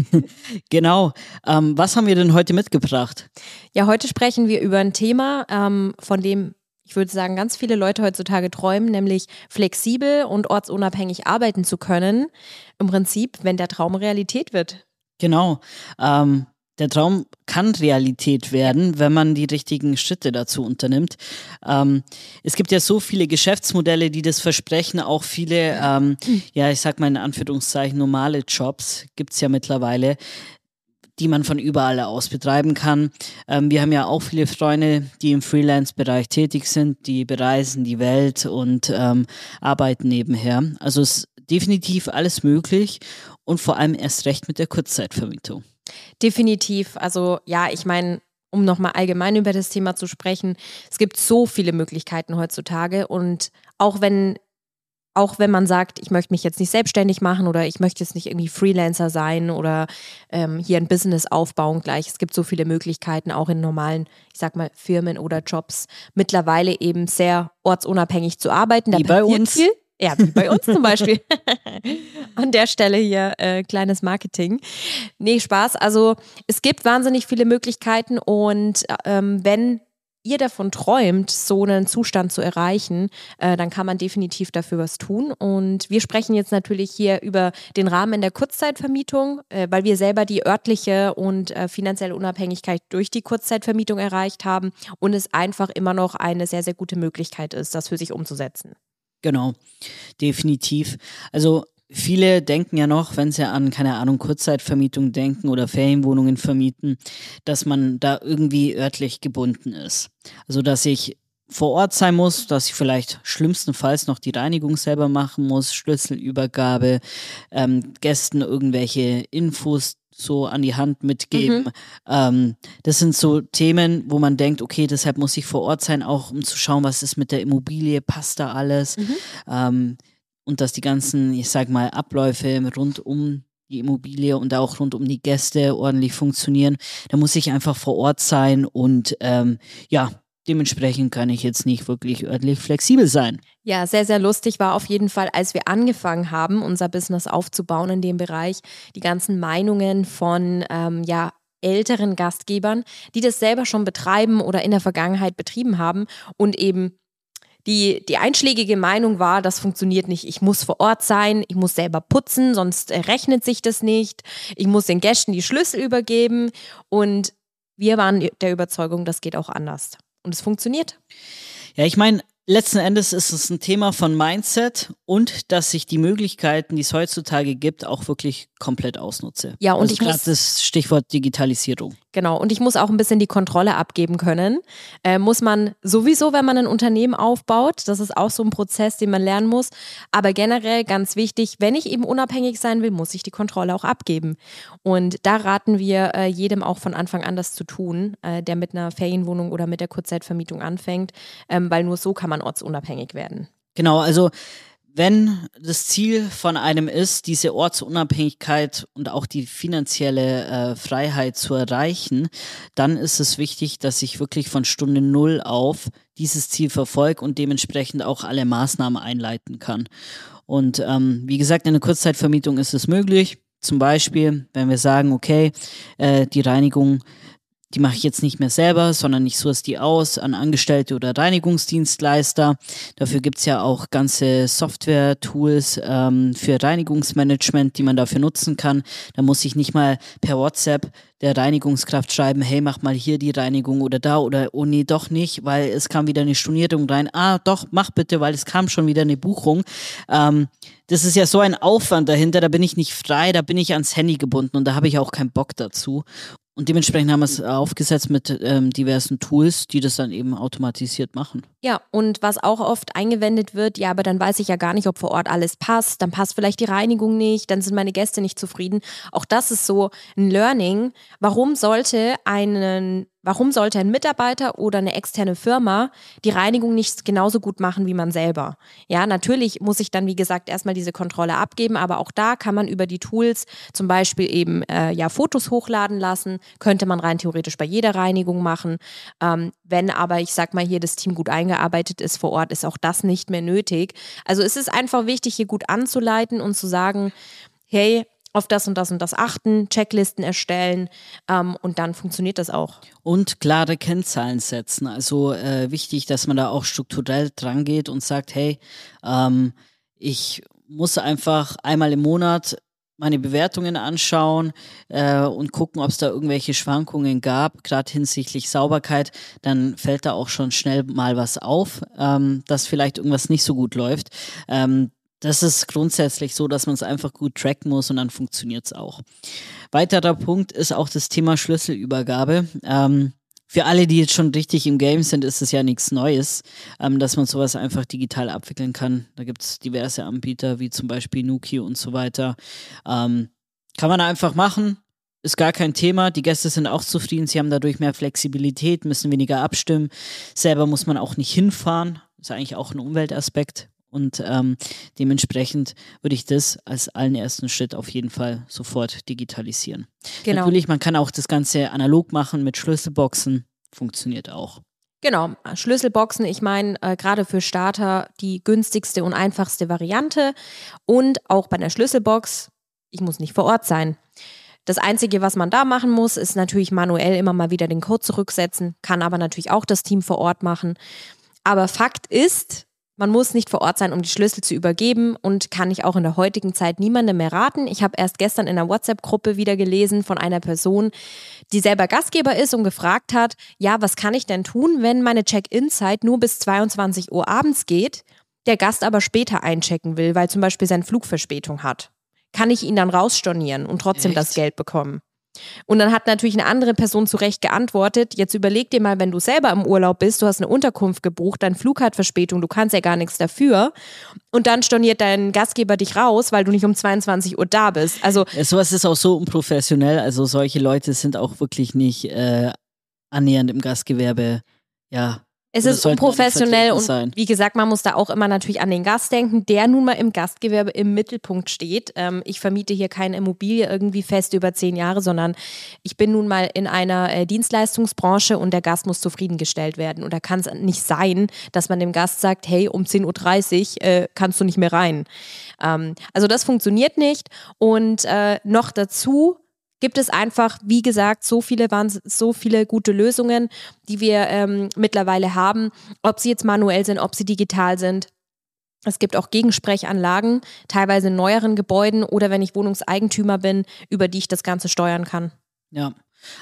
genau. Ähm, was haben wir denn heute mitgebracht? Ja, heute sprechen wir über ein Thema, ähm, von dem ich würde sagen, ganz viele Leute heutzutage träumen, nämlich flexibel und ortsunabhängig arbeiten zu können. Im Prinzip, wenn der Traum Realität wird. Genau. Ähm, der Traum kann Realität werden, wenn man die richtigen Schritte dazu unternimmt. Ähm, es gibt ja so viele Geschäftsmodelle, die das versprechen, auch viele, ähm, ja, ich sag mal in Anführungszeichen, normale Jobs gibt es ja mittlerweile die man von überall aus betreiben kann. Ähm, wir haben ja auch viele Freunde, die im Freelance-Bereich tätig sind, die bereisen die Welt und ähm, arbeiten nebenher. Also ist definitiv alles möglich und vor allem erst recht mit der Kurzzeitvermietung. Definitiv. Also ja, ich meine, um nochmal allgemein über das Thema zu sprechen, es gibt so viele Möglichkeiten heutzutage und auch wenn auch wenn man sagt, ich möchte mich jetzt nicht selbstständig machen oder ich möchte jetzt nicht irgendwie Freelancer sein oder ähm, hier ein Business aufbauen gleich. Es gibt so viele Möglichkeiten, auch in normalen, ich sag mal, Firmen oder Jobs mittlerweile eben sehr ortsunabhängig zu arbeiten. Da Wie bei uns. Viel. Ja, wie bei uns zum Beispiel. An der Stelle hier äh, kleines Marketing. Nee, Spaß. Also es gibt wahnsinnig viele Möglichkeiten und ähm, wenn ihr davon träumt, so einen Zustand zu erreichen, äh, dann kann man definitiv dafür was tun. Und wir sprechen jetzt natürlich hier über den Rahmen der Kurzzeitvermietung, äh, weil wir selber die örtliche und äh, finanzielle Unabhängigkeit durch die Kurzzeitvermietung erreicht haben und es einfach immer noch eine sehr, sehr gute Möglichkeit ist, das für sich umzusetzen. Genau, definitiv. Also Viele denken ja noch, wenn sie an, keine Ahnung, Kurzzeitvermietung denken oder Ferienwohnungen vermieten, dass man da irgendwie örtlich gebunden ist. Also, dass ich vor Ort sein muss, dass ich vielleicht schlimmstenfalls noch die Reinigung selber machen muss, Schlüsselübergabe, ähm, Gästen irgendwelche Infos so an die Hand mitgeben. Mhm. Ähm, das sind so Themen, wo man denkt, okay, deshalb muss ich vor Ort sein, auch um zu schauen, was ist mit der Immobilie, passt da alles. Mhm. Ähm, und dass die ganzen, ich sag mal, Abläufe rund um die Immobilie und auch rund um die Gäste ordentlich funktionieren. Da muss ich einfach vor Ort sein und ähm, ja, dementsprechend kann ich jetzt nicht wirklich örtlich flexibel sein. Ja, sehr, sehr lustig war auf jeden Fall, als wir angefangen haben, unser Business aufzubauen in dem Bereich, die ganzen Meinungen von, ähm, ja, älteren Gastgebern, die das selber schon betreiben oder in der Vergangenheit betrieben haben und eben die, die einschlägige Meinung war, das funktioniert nicht. Ich muss vor Ort sein, ich muss selber putzen, sonst äh, rechnet sich das nicht. Ich muss den Gästen die Schlüssel übergeben. Und wir waren der Überzeugung, das geht auch anders. Und es funktioniert. Ja, ich meine, letzten Endes ist es ein Thema von Mindset und dass ich die Möglichkeiten, die es heutzutage gibt, auch wirklich komplett ausnutze. Ja, und also ich gerade das Stichwort Digitalisierung. Genau, und ich muss auch ein bisschen die Kontrolle abgeben können. Äh, muss man sowieso, wenn man ein Unternehmen aufbaut, das ist auch so ein Prozess, den man lernen muss. Aber generell ganz wichtig, wenn ich eben unabhängig sein will, muss ich die Kontrolle auch abgeben. Und da raten wir äh, jedem auch von Anfang an das zu tun, äh, der mit einer Ferienwohnung oder mit der Kurzzeitvermietung anfängt, ähm, weil nur so kann man ortsunabhängig werden. Genau, also wenn das Ziel von einem ist, diese Ortsunabhängigkeit und auch die finanzielle äh, Freiheit zu erreichen, dann ist es wichtig, dass ich wirklich von Stunde Null auf dieses Ziel verfolge und dementsprechend auch alle Maßnahmen einleiten kann. Und ähm, wie gesagt, in der Kurzzeitvermietung ist es möglich. Zum Beispiel, wenn wir sagen, okay, äh, die Reinigung die mache ich jetzt nicht mehr selber, sondern ich source die aus an Angestellte oder Reinigungsdienstleister. Dafür gibt's ja auch ganze Software-Tools ähm, für Reinigungsmanagement, die man dafür nutzen kann. Da muss ich nicht mal per WhatsApp der Reinigungskraft schreiben, hey, mach mal hier die Reinigung oder da oder oh nee, doch nicht, weil es kam wieder eine Stornierung rein. Ah, doch, mach bitte, weil es kam schon wieder eine Buchung. Ähm, das ist ja so ein Aufwand dahinter, da bin ich nicht frei, da bin ich ans Handy gebunden und da habe ich auch keinen Bock dazu. Und dementsprechend haben wir es aufgesetzt mit ähm, diversen Tools, die das dann eben automatisiert machen. Ja, und was auch oft eingewendet wird, ja, aber dann weiß ich ja gar nicht, ob vor Ort alles passt, dann passt vielleicht die Reinigung nicht, dann sind meine Gäste nicht zufrieden. Auch das ist so ein Learning. Warum sollte einen Warum sollte ein Mitarbeiter oder eine externe Firma die Reinigung nicht genauso gut machen wie man selber? Ja, natürlich muss ich dann, wie gesagt, erstmal diese Kontrolle abgeben, aber auch da kann man über die Tools zum Beispiel eben äh, ja Fotos hochladen lassen, könnte man rein theoretisch bei jeder Reinigung machen. Ähm, wenn aber, ich sag mal, hier das Team gut eingearbeitet ist vor Ort, ist auch das nicht mehr nötig. Also es ist einfach wichtig, hier gut anzuleiten und zu sagen, hey, auf das und das und das achten, Checklisten erstellen ähm, und dann funktioniert das auch. Und klare Kennzahlen setzen. Also äh, wichtig, dass man da auch strukturell dran geht und sagt, hey, ähm, ich muss einfach einmal im Monat meine Bewertungen anschauen äh, und gucken, ob es da irgendwelche Schwankungen gab, gerade hinsichtlich Sauberkeit, dann fällt da auch schon schnell mal was auf, ähm, dass vielleicht irgendwas nicht so gut läuft. Ähm, das ist grundsätzlich so, dass man es einfach gut tracken muss und dann funktioniert es auch. Weiterer Punkt ist auch das Thema Schlüsselübergabe. Ähm, für alle, die jetzt schon richtig im Game sind, ist es ja nichts Neues, ähm, dass man sowas einfach digital abwickeln kann. Da gibt es diverse Anbieter, wie zum Beispiel Nuki und so weiter. Ähm, kann man einfach machen, ist gar kein Thema. Die Gäste sind auch zufrieden. Sie haben dadurch mehr Flexibilität, müssen weniger abstimmen. Selber muss man auch nicht hinfahren. Ist eigentlich auch ein Umweltaspekt. Und ähm, dementsprechend würde ich das als allen ersten Schritt auf jeden Fall sofort digitalisieren. Genau. Natürlich, man kann auch das Ganze analog machen mit Schlüsselboxen, funktioniert auch. Genau, Schlüsselboxen, ich meine, äh, gerade für Starter die günstigste und einfachste Variante. Und auch bei einer Schlüsselbox, ich muss nicht vor Ort sein. Das Einzige, was man da machen muss, ist natürlich manuell immer mal wieder den Code zurücksetzen, kann aber natürlich auch das Team vor Ort machen. Aber Fakt ist, man muss nicht vor Ort sein, um die Schlüssel zu übergeben und kann ich auch in der heutigen Zeit niemandem mehr raten. Ich habe erst gestern in einer WhatsApp-Gruppe wieder gelesen von einer Person, die selber Gastgeber ist und gefragt hat, ja, was kann ich denn tun, wenn meine Check-in-Zeit nur bis 22 Uhr abends geht, der Gast aber später einchecken will, weil zum Beispiel sein Flugverspätung hat? Kann ich ihn dann rausstornieren und trotzdem Echt? das Geld bekommen? Und dann hat natürlich eine andere Person zu Recht geantwortet, jetzt überleg dir mal, wenn du selber im Urlaub bist, du hast eine Unterkunft gebucht, dein Flug hat Verspätung, du kannst ja gar nichts dafür. Und dann storniert dein Gastgeber dich raus, weil du nicht um 22 Uhr da bist. Also ja, sowas ist auch so unprofessionell. Also solche Leute sind auch wirklich nicht äh, annähernd im Gastgewerbe ja, es ist unprofessionell und sein. wie gesagt, man muss da auch immer natürlich an den Gast denken, der nun mal im Gastgewerbe im Mittelpunkt steht. Ähm, ich vermiete hier keine Immobilie irgendwie fest über zehn Jahre, sondern ich bin nun mal in einer äh, Dienstleistungsbranche und der Gast muss zufriedengestellt werden. Und da kann es nicht sein, dass man dem Gast sagt, hey, um 10.30 Uhr äh, kannst du nicht mehr rein. Ähm, also das funktioniert nicht. Und äh, noch dazu gibt es einfach, wie gesagt, so viele, so viele gute Lösungen, die wir ähm, mittlerweile haben, ob sie jetzt manuell sind, ob sie digital sind. Es gibt auch Gegensprechanlagen, teilweise in neueren Gebäuden oder wenn ich Wohnungseigentümer bin, über die ich das Ganze steuern kann. Ja.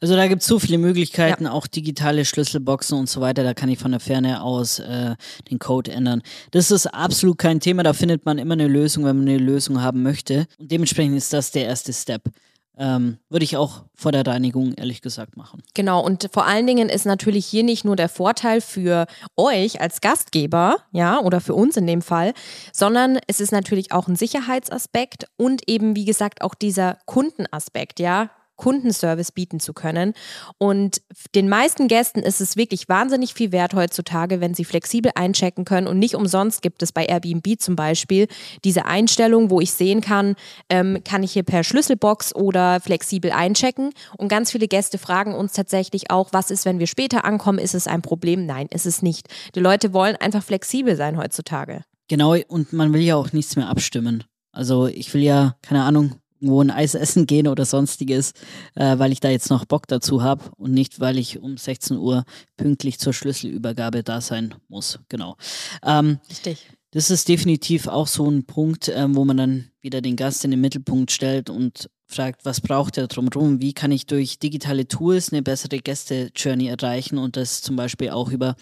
Also da gibt es so viele Möglichkeiten, ja. auch digitale Schlüsselboxen und so weiter. Da kann ich von der Ferne aus äh, den Code ändern. Das ist absolut kein Thema. Da findet man immer eine Lösung, wenn man eine Lösung haben möchte. Und dementsprechend ist das der erste Step. Ähm, würde ich auch vor der Reinigung ehrlich gesagt machen. Genau, und vor allen Dingen ist natürlich hier nicht nur der Vorteil für euch als Gastgeber, ja, oder für uns in dem Fall, sondern es ist natürlich auch ein Sicherheitsaspekt und eben, wie gesagt, auch dieser Kundenaspekt, ja. Kundenservice bieten zu können. Und den meisten Gästen ist es wirklich wahnsinnig viel wert heutzutage, wenn sie flexibel einchecken können. Und nicht umsonst gibt es bei Airbnb zum Beispiel diese Einstellung, wo ich sehen kann, ähm, kann ich hier per Schlüsselbox oder flexibel einchecken. Und ganz viele Gäste fragen uns tatsächlich auch, was ist, wenn wir später ankommen? Ist es ein Problem? Nein, ist es nicht. Die Leute wollen einfach flexibel sein heutzutage. Genau, und man will ja auch nichts mehr abstimmen. Also ich will ja, keine Ahnung, irgendwo ein Eis essen gehen oder sonstiges, äh, weil ich da jetzt noch Bock dazu habe und nicht, weil ich um 16 Uhr pünktlich zur Schlüsselübergabe da sein muss. Genau. Ähm, Richtig. Das ist definitiv auch so ein Punkt, ähm, wo man dann wieder den Gast in den Mittelpunkt stellt und fragt, was braucht er drumherum? Wie kann ich durch digitale Tools eine bessere Gäste-Journey erreichen und das zum Beispiel auch über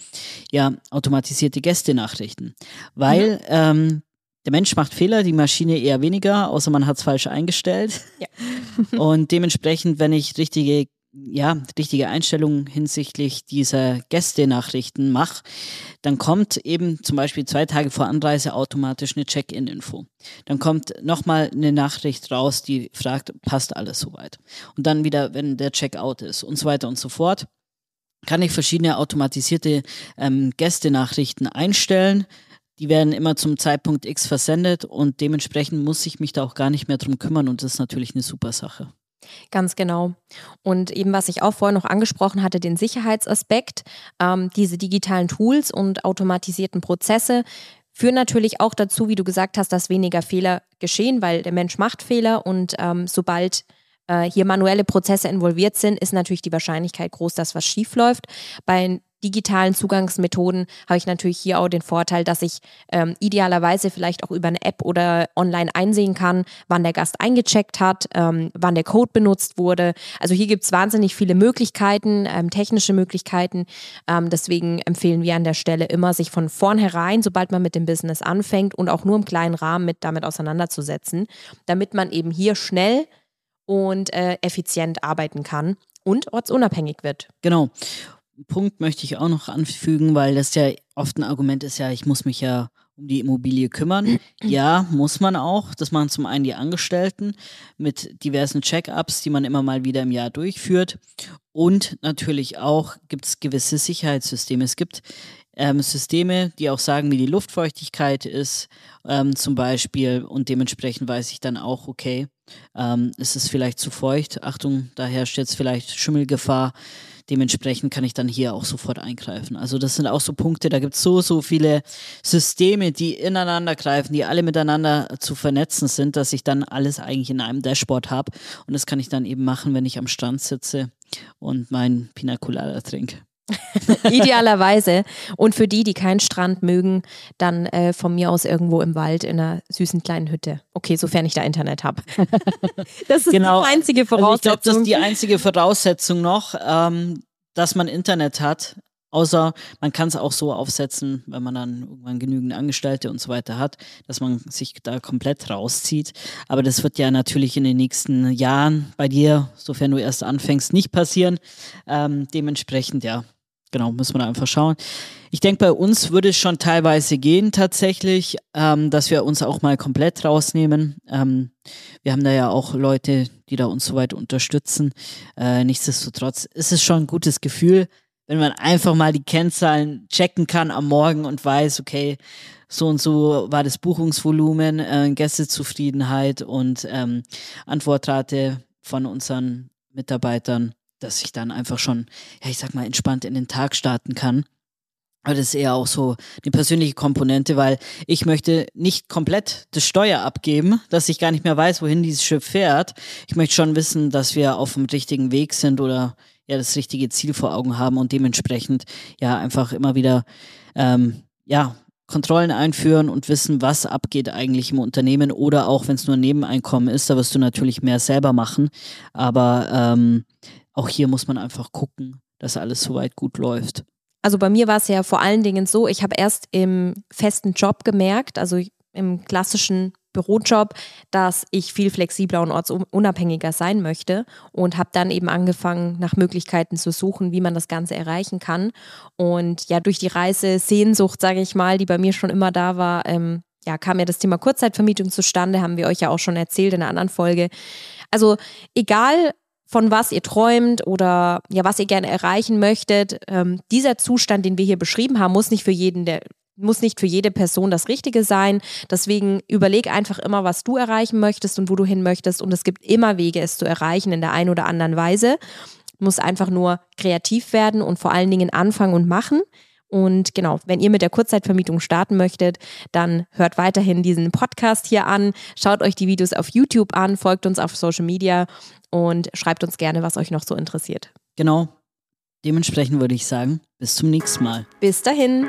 ja, automatisierte Gästenachrichten? Weil mhm. ähm, der Mensch macht Fehler, die Maschine eher weniger, außer man hat es falsch eingestellt. Ja. und dementsprechend, wenn ich richtige, ja, richtige Einstellungen hinsichtlich dieser Gästenachrichten mache, dann kommt eben zum Beispiel zwei Tage vor Anreise automatisch eine Check-in-Info. Dann kommt nochmal eine Nachricht raus, die fragt, passt alles soweit. Und dann wieder, wenn der Check-out ist und so weiter und so fort. kann ich verschiedene automatisierte ähm, Gästenachrichten einstellen. Die werden immer zum Zeitpunkt X versendet und dementsprechend muss ich mich da auch gar nicht mehr drum kümmern und das ist natürlich eine super Sache. Ganz genau. Und eben, was ich auch vorher noch angesprochen hatte, den Sicherheitsaspekt, ähm, diese digitalen Tools und automatisierten Prozesse führen natürlich auch dazu, wie du gesagt hast, dass weniger Fehler geschehen, weil der Mensch macht Fehler und ähm, sobald äh, hier manuelle Prozesse involviert sind, ist natürlich die Wahrscheinlichkeit groß, dass was schief läuft. Bei digitalen Zugangsmethoden habe ich natürlich hier auch den Vorteil, dass ich ähm, idealerweise vielleicht auch über eine App oder online einsehen kann, wann der Gast eingecheckt hat, ähm, wann der Code benutzt wurde. Also hier gibt es wahnsinnig viele Möglichkeiten, ähm, technische Möglichkeiten. Ähm, deswegen empfehlen wir an der Stelle immer, sich von vornherein, sobald man mit dem Business anfängt und auch nur im kleinen Rahmen mit damit auseinanderzusetzen, damit man eben hier schnell und äh, effizient arbeiten kann und ortsunabhängig wird. Genau. Punkt möchte ich auch noch anfügen, weil das ja oft ein Argument ist, ja, ich muss mich ja um die Immobilie kümmern. Ja, muss man auch. Das machen zum einen die Angestellten mit diversen Check-ups, die man immer mal wieder im Jahr durchführt. Und natürlich auch gibt es gewisse Sicherheitssysteme. Es gibt ähm, Systeme, die auch sagen, wie die Luftfeuchtigkeit ist, ähm, zum Beispiel. Und dementsprechend weiß ich dann auch, okay, ähm, ist es vielleicht zu feucht. Achtung, da herrscht jetzt vielleicht Schimmelgefahr. Dementsprechend kann ich dann hier auch sofort eingreifen. Also das sind auch so Punkte, da gibt es so, so viele Systeme, die ineinander greifen, die alle miteinander zu vernetzen sind, dass ich dann alles eigentlich in einem Dashboard habe. Und das kann ich dann eben machen, wenn ich am Strand sitze und mein Pina Colada trinke. Idealerweise. Und für die, die keinen Strand mögen, dann äh, von mir aus irgendwo im Wald in einer süßen kleinen Hütte. Okay, sofern ich da Internet habe. das ist genau. die einzige Voraussetzung. Also ich glaube, das ist die einzige Voraussetzung noch, ähm, dass man Internet hat. Außer man kann es auch so aufsetzen, wenn man dann irgendwann genügend Angestellte und so weiter hat, dass man sich da komplett rauszieht. Aber das wird ja natürlich in den nächsten Jahren bei dir, sofern du erst anfängst, nicht passieren. Ähm, dementsprechend, ja, genau, muss man einfach schauen. Ich denke, bei uns würde es schon teilweise gehen tatsächlich, ähm, dass wir uns auch mal komplett rausnehmen. Ähm, wir haben da ja auch Leute, die da uns soweit unterstützen. Äh, nichtsdestotrotz ist es schon ein gutes Gefühl, wenn man einfach mal die Kennzahlen checken kann am Morgen und weiß, okay, so und so war das Buchungsvolumen, äh, Gästezufriedenheit und ähm, Antwortrate von unseren Mitarbeitern dass ich dann einfach schon, ja, ich sag mal, entspannt in den Tag starten kann. Aber das ist eher auch so eine persönliche Komponente, weil ich möchte nicht komplett das Steuer abgeben, dass ich gar nicht mehr weiß, wohin dieses Schiff fährt. Ich möchte schon wissen, dass wir auf dem richtigen Weg sind oder ja das richtige Ziel vor Augen haben und dementsprechend ja einfach immer wieder ähm, ja Kontrollen einführen und wissen, was abgeht eigentlich im Unternehmen oder auch wenn es nur ein Nebeneinkommen ist, da wirst du natürlich mehr selber machen. Aber ähm, auch hier muss man einfach gucken, dass alles soweit gut läuft. Also bei mir war es ja vor allen Dingen so, ich habe erst im festen Job gemerkt, also im klassischen Bürojob, dass ich viel flexibler und ortsunabhängiger sein möchte und habe dann eben angefangen, nach Möglichkeiten zu suchen, wie man das Ganze erreichen kann. Und ja, durch die Reise Sehnsucht, sage ich mal, die bei mir schon immer da war, ähm, ja, kam ja das Thema Kurzzeitvermietung zustande, haben wir euch ja auch schon erzählt in einer anderen Folge. Also egal, von was ihr träumt oder ja, was ihr gerne erreichen möchtet. Ähm, dieser Zustand, den wir hier beschrieben haben, muss nicht für jeden der muss nicht für jede Person das Richtige sein. Deswegen überleg einfach immer, was du erreichen möchtest und wo du hin möchtest. Und es gibt immer Wege, es zu erreichen in der einen oder anderen Weise. Muss einfach nur kreativ werden und vor allen Dingen anfangen und machen. Und genau, wenn ihr mit der Kurzzeitvermietung starten möchtet, dann hört weiterhin diesen Podcast hier an, schaut euch die Videos auf YouTube an, folgt uns auf Social Media und schreibt uns gerne, was euch noch so interessiert. Genau. Dementsprechend würde ich sagen, bis zum nächsten Mal. Bis dahin.